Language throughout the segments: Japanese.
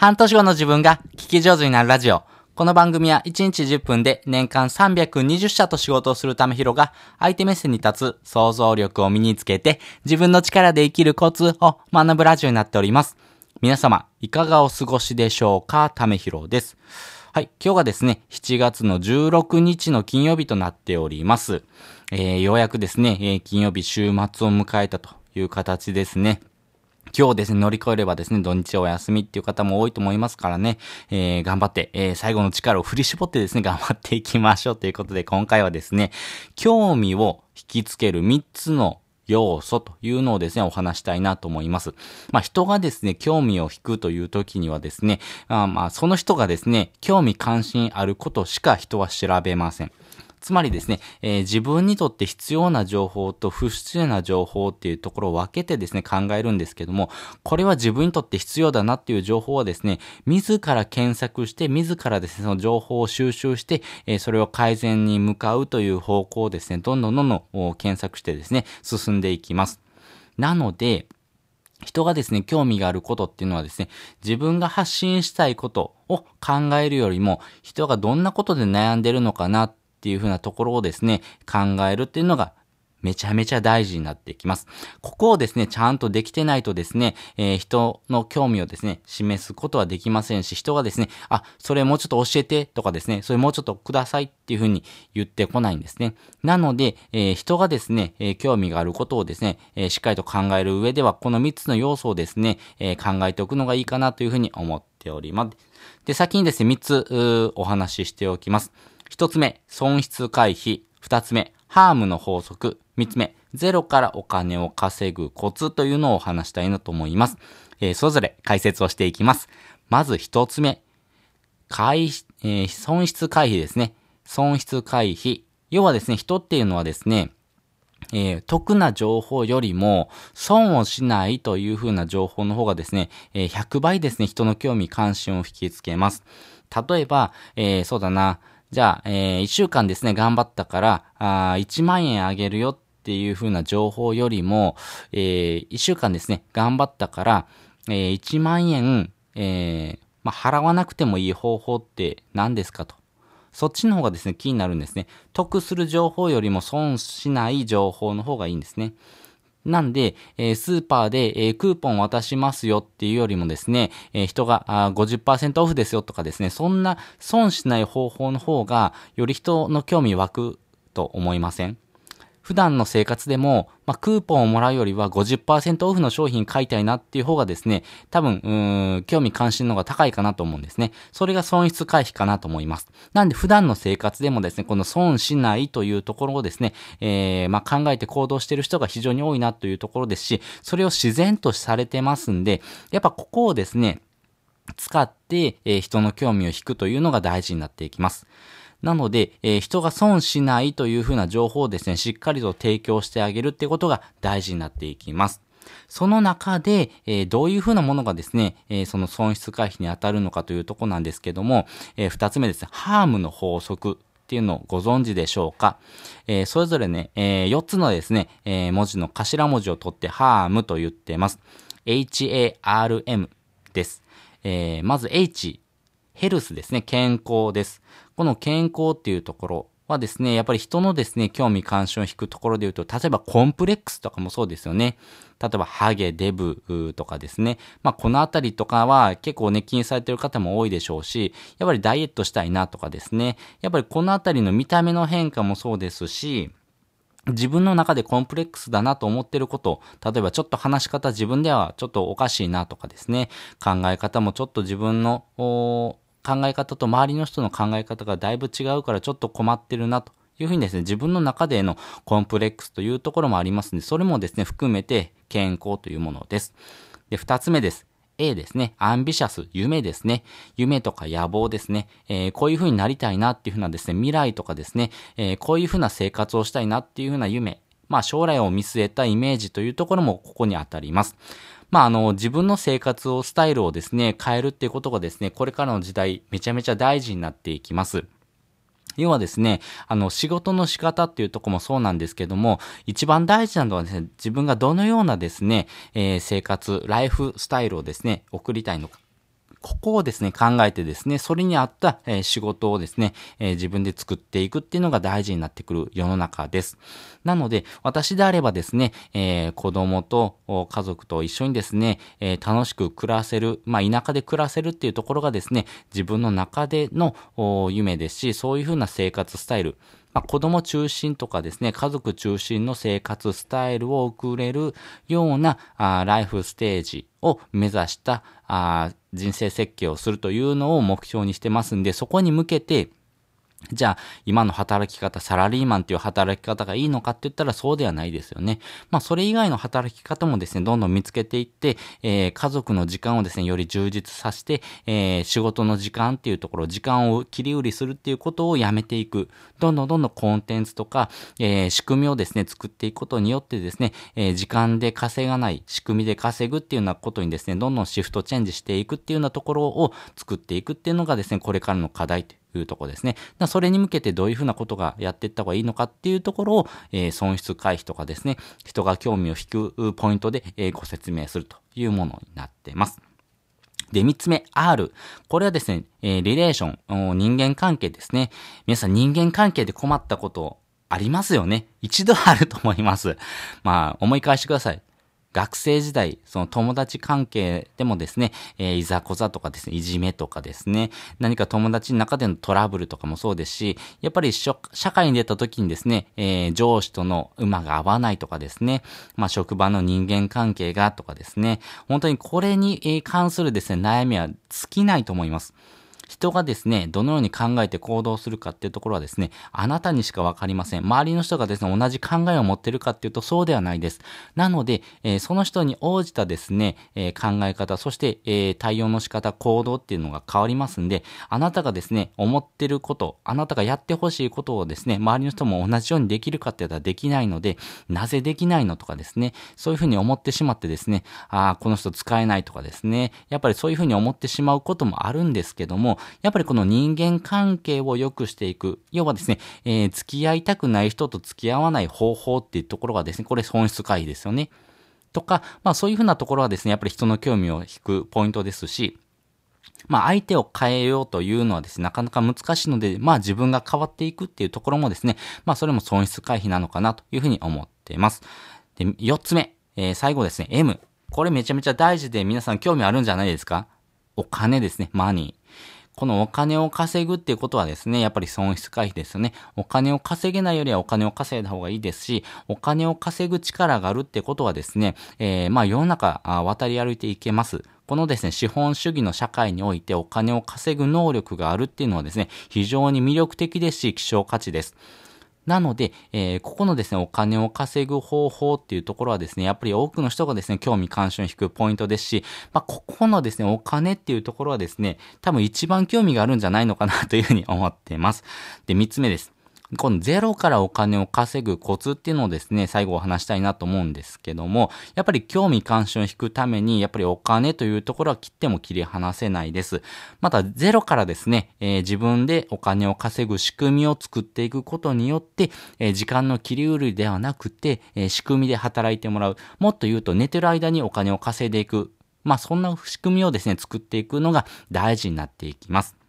半年後の自分が聞き上手になるラジオ。この番組は1日10分で年間320社と仕事をするためひろが相手目線に立つ想像力を身につけて自分の力で生きるコツを学ぶラジオになっております。皆様、いかがお過ごしでしょうか？ためひろです。はい。今日がですね、7月の16日の金曜日となっております。えー、ようやくですね、えー、金曜日週末を迎えたという形ですね。今日ですね、乗り越えればですね、土日お休みっていう方も多いと思いますからね、えー、頑張って、えー、最後の力を振り絞ってですね、頑張っていきましょうということで、今回はですね、興味を引きつける3つの要素というのをですね、お話したいなと思います。まあ、人がですね、興味を引くという時にはですね、あまあ、その人がですね、興味関心あることしか人は調べません。つまりですね、えー、自分にとって必要な情報と不必要な情報っていうところを分けてですね、考えるんですけども、これは自分にとって必要だなっていう情報はですね、自ら検索して、自らですね、その情報を収集して、えー、それを改善に向かうという方向をですね、どんどんどんどん検索してですね、進んでいきます。なので、人がですね、興味があることっていうのはですね、自分が発信したいことを考えるよりも、人がどんなことで悩んでるのかなっっていうふうなところをですね、考えるっていうのがめちゃめちゃ大事になってきます。ここをですね、ちゃんとできてないとですね、えー、人の興味をですね、示すことはできませんし、人がですね、あ、それもうちょっと教えてとかですね、それもうちょっとくださいっていうふうに言ってこないんですね。なので、えー、人がですね、えー、興味があることをですね、えしっかりと考える上では、この3つの要素をですね、え考えておくのがいいかなというふうに思っております。で、先にですね、3つ、お話ししておきます。一つ目、損失回避。二つ目、ハームの法則。三つ目、ゼロからお金を稼ぐコツというのをお話したいなと思います。えー、それぞれ解説をしていきます。まず一つ目、回、えー、損失回避ですね。損失回避。要はですね、人っていうのはですね、えー、得な情報よりも、損をしないという風な情報の方がですね、えー、100倍ですね、人の興味関心を引きつけます。例えば、えー、そうだな、じゃあ、えー、1週間ですね、頑張ったから、あ1万円あげるよっていう風な情報よりも、えー、1週間ですね、頑張ったから、えー、1万円、えー、まあ、払わなくてもいい方法って何ですかと。そっちの方がですね、気になるんですね。得する情報よりも損しない情報の方がいいんですね。なんで、え、スーパーで、え、クーポン渡しますよっていうよりもですね、え、人があ50%オフですよとかですね、そんな損しない方法の方が、より人の興味湧くと思いません？普段の生活でも、まあ、クーポンをもらうよりは50%オフの商品買いたいなっていう方がですね、多分、うん、興味関心の方が高いかなと思うんですね。それが損失回避かなと思います。なんで普段の生活でもですね、この損しないというところをですね、えー、まあ、考えて行動している人が非常に多いなというところですし、それを自然とされてますんで、やっぱここをですね、使って、えー、人の興味を引くというのが大事になっていきます。なので、えー、人が損しないというふうな情報をですね、しっかりと提供してあげるってことが大事になっていきます。その中で、えー、どういうふうなものがですね、えー、その損失回避に当たるのかというとこなんですけども、えー、二つ目ですね、ハームの法則っていうのをご存知でしょうか、えー、それぞれね、えー、4つのですね、えー、文字の頭文字を取ってハームと言ってます。HARM です。え、まず H、ヘルスですね、健康です。この健康っていうところはですね、やっぱり人のですね、興味関心を引くところで言うと、例えばコンプレックスとかもそうですよね。例えばハゲ、デブとかですね。まあこのあたりとかは結構ね、気にされてる方も多いでしょうし、やっぱりダイエットしたいなとかですね。やっぱりこのあたりの見た目の変化もそうですし、自分の中でコンプレックスだなと思ってること、例えばちょっと話し方自分ではちょっとおかしいなとかですね、考え方もちょっと自分の考え方と周りの人の考え方がだいぶ違うからちょっと困ってるなというふうにですね、自分の中でのコンプレックスというところもありますので、それもですね、含めて健康というものです。で、二つ目です。A ですね。アンビシャス、夢ですね。夢とか野望ですね。えー、こういう風になりたいなっていう風なですね、未来とかですね、えー、こういう風な生活をしたいなっていう風な夢。まあ将来を見据えたイメージというところもここに当たります。まあ、あの、自分の生活を、スタイルをですね、変えるっていうことがですね、これからの時代、めちゃめちゃ大事になっていきます。要はですね、あの、仕事の仕方っていうとこもそうなんですけども、一番大事なのはですね、自分がどのようなですね、えー、生活、ライフスタイルをですね、送りたいのか。ここをですね、考えてですね、それに合った、えー、仕事をですね、えー、自分で作っていくっていうのが大事になってくる世の中です。なので、私であればですね、えー、子供と家族と一緒にですね、えー、楽しく暮らせる、まあ、田舎で暮らせるっていうところがですね、自分の中での夢ですし、そういうふうな生活スタイル、まあ、子供中心とかですね、家族中心の生活スタイルを送れるようなあライフステージを目指したあ人生設計をするというのを目標にしてますんで、そこに向けて、じゃあ、今の働き方、サラリーマンっていう働き方がいいのかって言ったらそうではないですよね。まあ、それ以外の働き方もですね、どんどん見つけていって、えー、家族の時間をですね、より充実させて、えー、仕事の時間っていうところ、時間を切り売りするっていうことをやめていく。どんどんどんどんコンテンツとか、えー、仕組みをですね、作っていくことによってですね、えー、時間で稼がない、仕組みで稼ぐっていうようなことにですね、どんどんシフトチェンジしていくっていうようなところを作っていくっていうのがですね、これからの課題というところですね。それに向けてどういうふうなことがやっていった方がいいのかっていうところを、えー、損失回避とかですね、人が興味を引くポイントで、えー、ご説明するというものになっています。で、三つ目、R。これはですね、えー、リレーション、人間関係ですね。皆さん人間関係で困ったことありますよね？一度あると思います。まあ、思い返してください。学生時代、その友達関係でもですね、えー、いざこざとかですね、いじめとかですね、何か友達の中でのトラブルとかもそうですし、やっぱり社会に出た時にですね、えー、上司との馬が合わないとかですね、まあ職場の人間関係がとかですね、本当にこれに関するですね、悩みは尽きないと思います。人がですね、どのように考えて行動するかっていうところはですね、あなたにしかわかりません。周りの人がですね、同じ考えを持ってるかっていうとそうではないです。なので、えー、その人に応じたですね、えー、考え方、そして、えー、対応の仕方、行動っていうのが変わりますんで、あなたがですね、思ってること、あなたがやってほしいことをですね、周りの人も同じようにできるかって言ったらできないので、なぜできないのとかですね、そういうふうに思ってしまってですね、ああ、この人使えないとかですね、やっぱりそういうふうに思ってしまうこともあるんですけども、やっぱりこの人間関係を良くしていく。要はですね、えー、付き合いたくない人と付き合わない方法っていうところがですね、これ損失回避ですよね。とか、まあそういうふうなところはですね、やっぱり人の興味を引くポイントですし、まあ相手を変えようというのはですね、なかなか難しいので、まあ自分が変わっていくっていうところもですね、まあそれも損失回避なのかなというふうに思っています。で、四つ目、えー、最後ですね、M。これめちゃめちゃ大事で皆さん興味あるんじゃないですか？お金ですね、マニー。このお金を稼ぐっていうことはですね、やっぱり損失回避ですよね。お金を稼げないよりはお金を稼いだ方がいいですし、お金を稼ぐ力があるってことはですね、えー、まあ世の中渡り歩いていけます。このですね、資本主義の社会においてお金を稼ぐ能力があるっていうのはですね、非常に魅力的ですし、希少価値です。なので、えー、ここのですね、お金を稼ぐ方法っていうところはですね、やっぱり多くの人がですね、興味関心を引くポイントですし、まあ、ここのですね、お金っていうところはですね、多分一番興味があるんじゃないのかなというふうに思っています。で、三つ目です。このゼロからお金を稼ぐコツっていうのをですね、最後お話したいなと思うんですけども、やっぱり興味関心を引くために、やっぱりお金というところは切っても切り離せないです。また、ゼロからですね、えー、自分でお金を稼ぐ仕組みを作っていくことによって、えー、時間の切り売りではなくて、えー、仕組みで働いてもらう。もっと言うと、寝てる間にお金を稼いでいく。まあ、そんな仕組みをですね、作っていくのが大事になっていきます。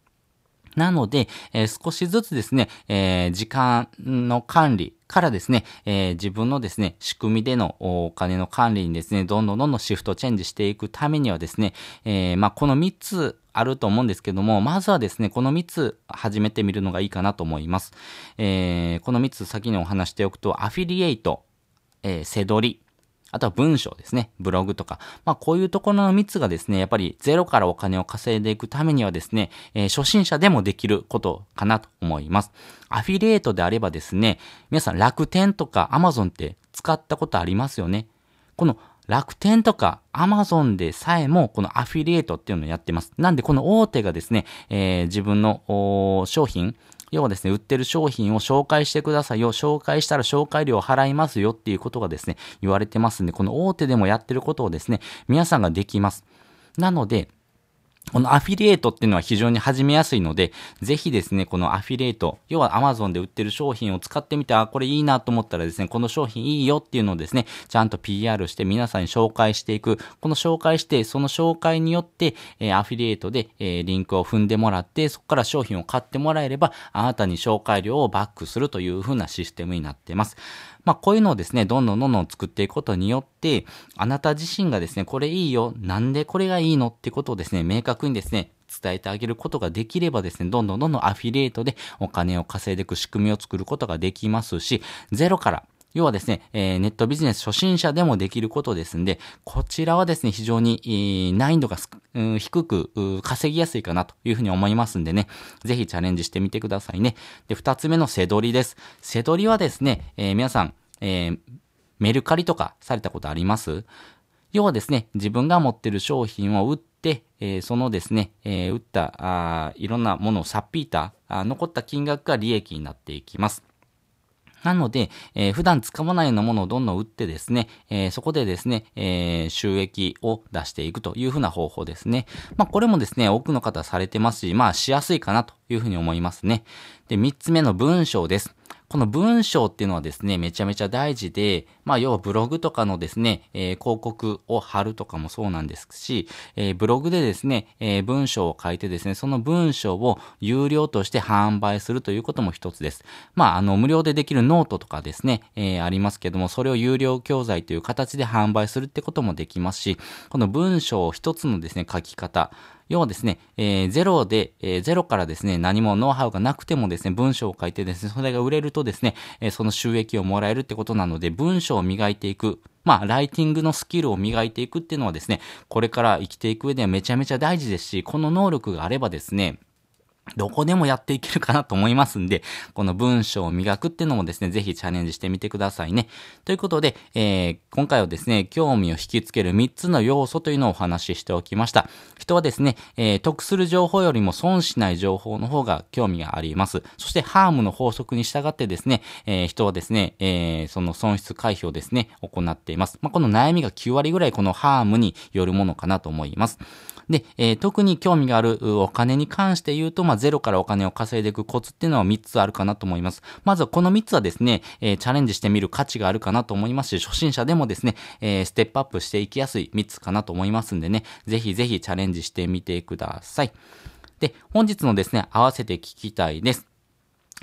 なので、えー、少しずつですね、えー、時間の管理からですね、えー、自分のですね、仕組みでのお金の管理にですね、どんどんどんどんシフトチェンジしていくためにはですね、えまあ、この3つあると思うんですけども、まずはですね、この3つ始めてみるのがいいかなと思います。えこの3つ先にお話しておくと、アフィリエイト、えー、せどり、あとは文章ですね。ブログとか。まあこういうところの3つがですね、やっぱりゼロからお金を稼いでいくためにはですね、えー、初心者でもできることかなと思います。アフィリエイトであればですね、皆さん楽天とかアマゾンって使ったことありますよね。この楽天とかアマゾンでさえもこのアフィリエイトっていうのをやってます。なんでこの大手がですね、えー、自分の商品、要はですね、売ってる商品を紹介してくださいよ。紹介したら紹介料を払いますよっていうことがですね、言われてますんで、この大手でもやってることをですね、皆さんができます。なので、このアフィリエイトっていうのは非常に始めやすいので、ぜひですね、このアフィリエイト、要は Amazon で売ってる商品を使ってみて、あ、これいいなと思ったらですね、この商品いいよっていうのをですね、ちゃんと PR して皆さんに紹介していく。この紹介して、その紹介によって、えー、アフィリエイトで、えー、リンクを踏んでもらって、そこから商品を買ってもらえれば、あなたに紹介料をバックするという風なシステムになっています。まあ、こういうのをですね、どんどんどんどん作っていくことによって、あなた自身がですね、これいいよ、なんでこれがいいのってことをですね、明確にですね、伝えてあげることができればですね、どんどんどんどんアフィリエイトでお金を稼いでいく仕組みを作ることができますし、ゼロから要はですね、えー、ネットビジネス初心者でもできることですんで、こちらはですね、非常に、難易度が低く稼ぎやすいかなというふうに思いますんでね、ぜひチャレンジしてみてくださいね。で、二つ目の背取りです。背取りはですね、えー、皆さん、えメルカリとかされたことあります？要はですね、自分が持ってる商品を売って、えー、そのですね、えー、売ったあいろんなものをさっぴいたあ残った金額が利益になっていきます。なので、えー、普段使わないようなものをどんどん売ってですね、えー、そこでですね、えー、収益を出していくというふうな方法ですね。まあ、これもですね、多くの方されてますし、まあ、しやすいかなというふうに思いますね。で、三つ目の文章です。この文章っていうのはですね、めちゃめちゃ大事で、まあ要はブログとかのですね、えー、広告を貼るとかもそうなんですし、えー、ブログでですね、えー、文章を書いてですね、その文章を有料として販売するということも一つです。まああの無料でできるノートとかですね、えありますけども、それを有料教材という形で販売するってこともできますし、この文章を一つのですね、書き方、要はですね、えー、ゼロで、えー、ゼロからですね、何もノウハウがなくてもですね、文章を書いてですね、それが売れるとですね、えー、その収益をもらえるってことなので、文章を磨いていく。まあ、ライティングのスキルを磨いていくっていうのはですね、これから生きていく上ではめちゃめちゃ大事ですし、この能力があればですね、どこでもやっていけるかなと思いますんで、この文章を磨くっていうのもですね、ぜひチャレンジしてみてくださいね。ということで、えー、今回はですね、興味を引きつける3つの要素というのをお話ししておきました。人はですね、えー、得する情報よりも損しない情報の方が興味があります。そして、ハームの法則に従ってですね、えー、人はですね、え、その損失回避をですね、行っています。まあ、この悩みが9割ぐらいこのハームによるものかなと思います。で、えー、特に興味があるお金に関して言うと、まあ、ゼロからお金を稼いでいくコツっていうのは3つあるかなと思います。まずはこの3つはですね、えー、チャレンジしてみる価値があるかなと思いますし、初心者でもですね、えー、ステップアップしていきやすい3つかなと思いますんでね、ぜひぜひチャレンジしてみてください。で、本日のですね、合わせて聞きたいです。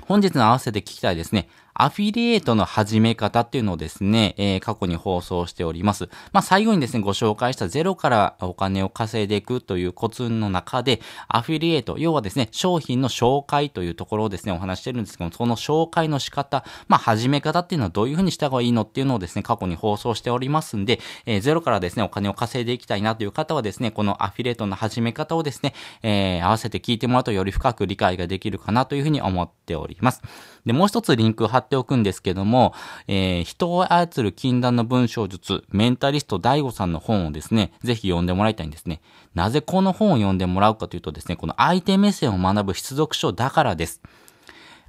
本日の合わせて聞きたいですね。アフィリエイトの始め方っていうのをですね、えー、過去に放送しております。まあ、最後にですね、ご紹介したゼロからお金を稼いでいくというコツの中で、アフィリエイト、要はですね、商品の紹介というところをですね、お話してるんですけども、その紹介の仕方、まあ、始め方っていうのはどういうふうにした方がいいのっていうのをですね、過去に放送しておりますんで、えー、ゼロからですね、お金を稼いでいきたいなという方はですね、このアフィリエイトの始め方をですね、えー、合わせて聞いてもらうとより深く理解ができるかなというふうに思っております。で、もう一つリンク貼っておくんですけども、えー、人を操る禁断の文章術、メンタリスト DAIGO さんの本をですね、ぜひ読んでもらいたいんですね。なぜこの本を読んでもらうかというとですね、この相手目線を学ぶ必読書だからです。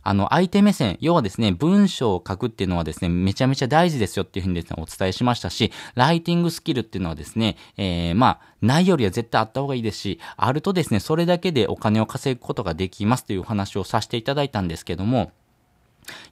あの、相手目線、要はですね、文章を書くっていうのはですね、めちゃめちゃ大事ですよっていうふうにですね、お伝えしましたし、ライティングスキルっていうのはですね、えー、まあ、ないよりは絶対あった方がいいですし、あるとですね、それだけでお金を稼ぐことができますというお話をさせていただいたんですけども、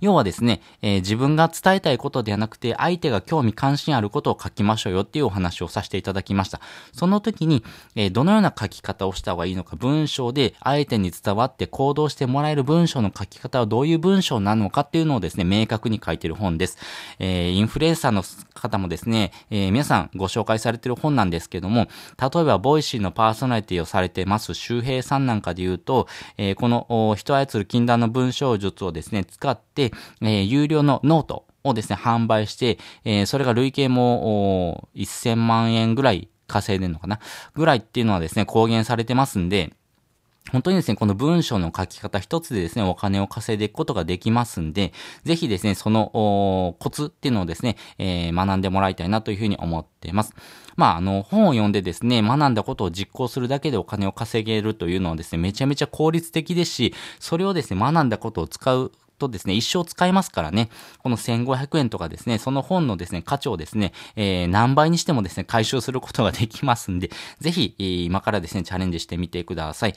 要はですね、えー、自分が伝えたいことではなくて、相手が興味関心あることを書きましょうよっていうお話をさせていただきました。その時に、えー、どのような書き方をした方がいいのか、文章で相手に伝わって行動してもらえる文章の書き方はどういう文章なのかっていうのをですね、明確に書いてる本です。えー、インフルエンサーの方もですね、え皆さんご紹介されてる本なんですけども、例えば、 Voicy のパーソナリティをされてます周平さんなんかで言うと、えこの人操る禁断の文章術をですね、使って、え、有料のノートをですね、販売して、え、それが累計も、1000万円ぐらい稼いでるのかな？ぐらいっていうのはですね、公言されてますんで、本当にですね、この文章の書き方一つでですね、お金を稼いでいくことができますんで、ぜひですね、そのコツっていうのをですね、えー、学んでもらいたいなというふうに思っています。まあ、あの、本を読んでですね、学んだことを実行するだけでお金を稼げるというのはですね、めちゃめちゃ効率的ですし、それをですね、学んだことを使うとですね、一生使えますからね、この1500円とかですね、その本のですね、価値をですね、えー、何倍にしてもですね、回収することができますんで、ぜひ、今からですね、チャレンジしてみてください。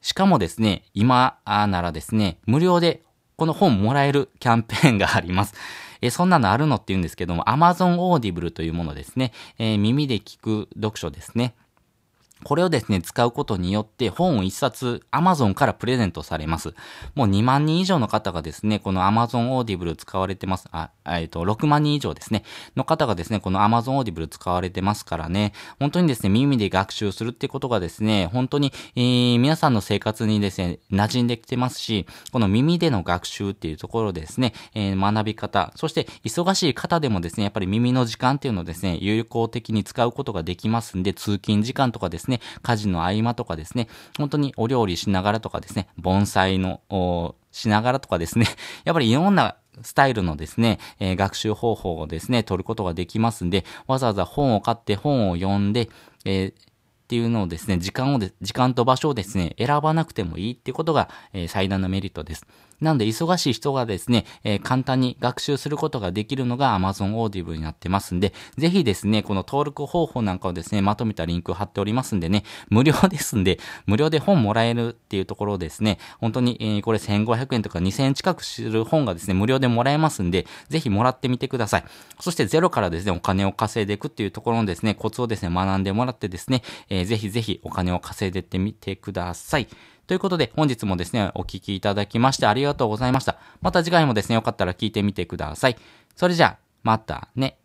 しかもですね、今ならですね、無料でこの本もらえるキャンペーンがあります。えそんなのあるのって言うんですけども、Amazon Audible というものですね。えー、耳で聞く読書ですね。これをですね、使うことによって本を一冊 Amazon からプレゼントされます。もう2万人以上の方がですね、この Amazon Audible 使われてます。あ、えっ、と、6万人以上ですね、の方がですね、この Amazon Audible 使われてますからね、本当にですね、耳で学習するってことがですね、本当に、えー、皆さんの生活にですね、馴染んできてますし、この耳での学習っていうところですね、えー、学び方、そして忙しい方でもですね、やっぱり耳の時間っていうのをですね、有効的に使うことができますんで、通勤時間とかですね、ですね、家事の合間とかですね、本当にお料理しながらとかですね、盆栽の、しながらとかですね、やっぱりいろんなスタイルのですね、えー、学習方法をですね、取ることができますんで、わざわざ本を買って本を読んで、えーっていうのをですね、時間をで、時間と場所をですね、選ばなくてもいいっていうことが、えー、最大のメリットです。なので、忙しい人がですね、えー、簡単に学習することができるのが Amazon Audible になってますんで、ぜひですね、この登録方法なんかをですね、まとめたリンクを貼っておりますんでね、無料ですんで、無料で本もらえるっていうところですね、本当に、えー、これ1500円とか2000円近くする本がですね、無料でもらえますんで、ぜひもらってみてください。そしてゼロからですね、お金を稼いでいくっていうところのですね、コツをですね、学んでもらってですね、えー、ぜひぜひお金を稼いでってみてください。ということで、本日もですね、お聴きいただきましてありがとうございました。また次回もですね、よかったら聞いてみてください。それじゃあ、またね。